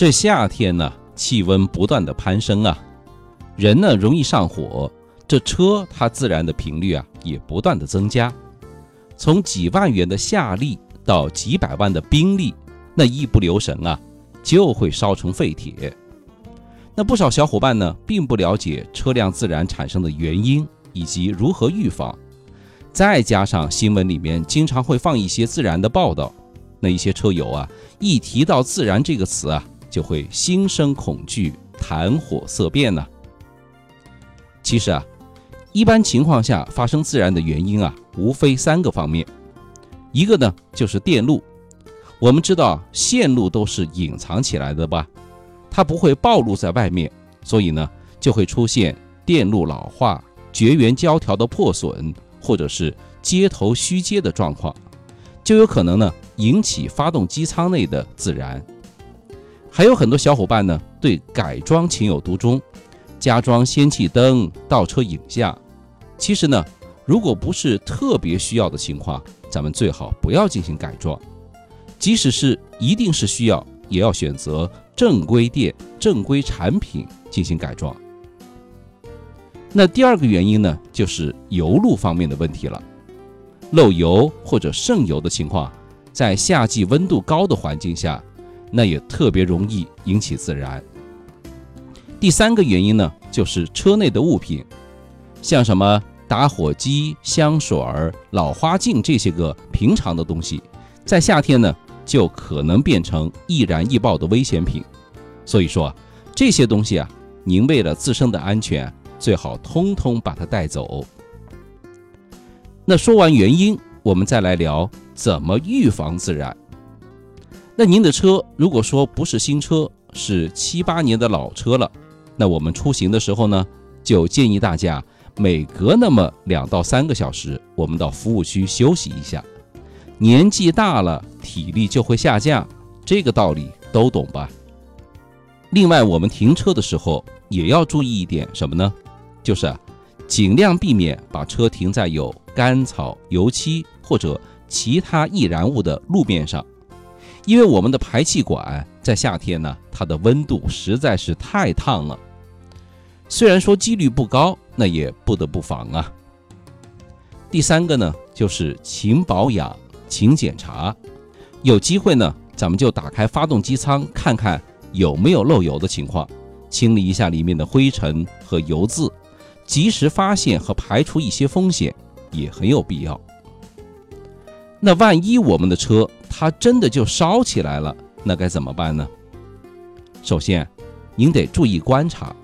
这夏天呢，气温不断的攀升啊，人呢容易上火，这车它自燃的频率啊也不断的增加，从几万元的夏利到几百万的宾利，那一不留神啊，就会烧成废铁。那不少小伙伴呢，并不了解车辆自燃产生的原因以及如何预防，再加上新闻里面经常会放一些自燃的报道，那一些车友啊，一提到自燃这个词啊。就会心生恐惧，谈火色变呢。其实啊，一般情况下发生自燃的原因啊，无非三个方面。一个呢就是电路，我们知道线路都是隐藏起来的吧，它不会暴露在外面，所以呢就会出现电路老化、绝缘胶条的破损，或者是接头虚接的状况，就有可能呢引起发动机舱内的自燃。还有很多小伙伴呢，对改装情有独钟，加装氙气灯、倒车影像。其实呢，如果不是特别需要的情况，咱们最好不要进行改装。即使是一定是需要，也要选择正规店、正规产品进行改装。那第二个原因呢，就是油路方面的问题了。漏油或者渗油的情况，在夏季温度高的环境下。那也特别容易引起自燃。第三个原因呢，就是车内的物品，像什么打火机、香水儿、老花镜这些个平常的东西，在夏天呢，就可能变成易燃易爆的危险品。所以说啊这些东西啊，您为了自身的安全，最好通通把它带走。那说完原因，我们再来聊怎么预防自燃。那您的车如果说不是新车，是七八年的老车了，那我们出行的时候呢，就建议大家每隔那么两到三个小时，我们到服务区休息一下。年纪大了，体力就会下降，这个道理都懂吧？另外，我们停车的时候也要注意一点什么呢？就是尽量避免把车停在有干草、油漆或者其他易燃物的路面上。因为我们的排气管在夏天呢，它的温度实在是太烫了。虽然说几率不高，那也不得不防啊。第三个呢，就是勤保养、勤检查。有机会呢，咱们就打开发动机舱，看看有没有漏油的情况，清理一下里面的灰尘和油渍，及时发现和排除一些风险，也很有必要。那万一我们的车它真的就烧起来了，那该怎么办呢？首先，您得注意观察，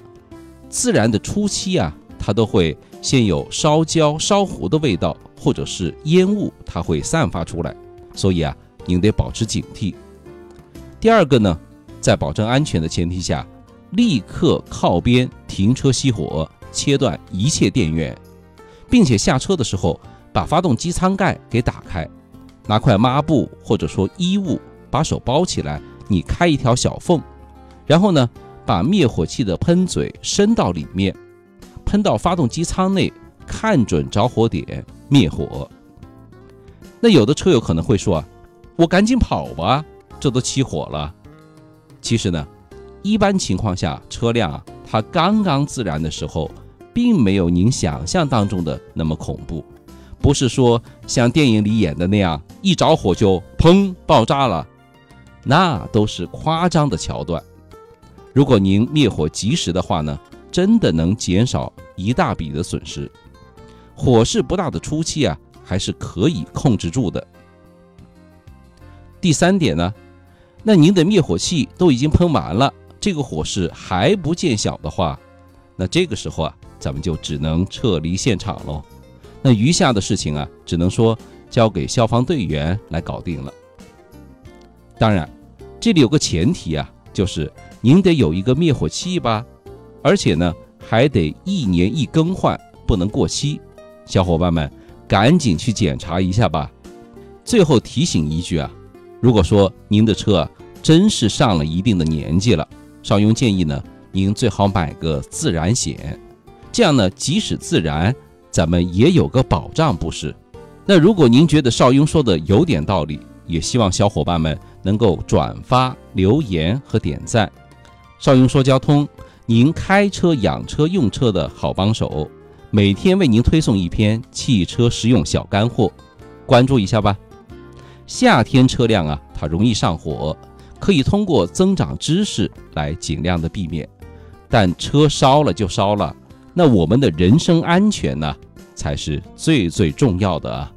自燃的初期啊，它都会先有烧焦、烧糊的味道，或者是烟雾，它会散发出来，所以啊，您得保持警惕。第二个呢，在保证安全的前提下，立刻靠边停车熄火，切断一切电源，并且下车的时候把发动机舱盖给打开。拿块抹布或者说衣物把手包起来，你开一条小缝，然后呢，把灭火器的喷嘴伸到里面，喷到发动机舱内，看准着火点灭火。那有的车友可能会说啊，我赶紧跑吧，这都起火了。其实呢，一般情况下，车辆啊，它刚刚自燃的时候，并没有您想象当中的那么恐怖。不是说像电影里演的那样，一着火就砰爆炸了，那都是夸张的桥段。如果您灭火及时的话呢，真的能减少一大笔的损失。火势不大的初期啊，还是可以控制住的。第三点呢，那您的灭火器都已经喷完了，这个火势还不见小的话，那这个时候啊，咱们就只能撤离现场喽。那余下的事情啊，只能说交给消防队员来搞定了。当然，这里有个前提啊，就是您得有一个灭火器吧，而且呢，还得一年一更换，不能过期。小伙伴们，赶紧去检查一下吧。最后提醒一句啊，如果说您的车真是上了一定的年纪了，邵雍建议呢，您最好买个自燃险，这样呢，即使自燃。咱们也有个保障，不是？那如果您觉得邵雍说的有点道理，也希望小伙伴们能够转发、留言和点赞。少雍说交通，您开车、养车、用车的好帮手，每天为您推送一篇汽车实用小干货，关注一下吧。夏天车辆啊，它容易上火，可以通过增长知识来尽量的避免。但车烧了就烧了，那我们的人身安全呢，才是最最重要的啊。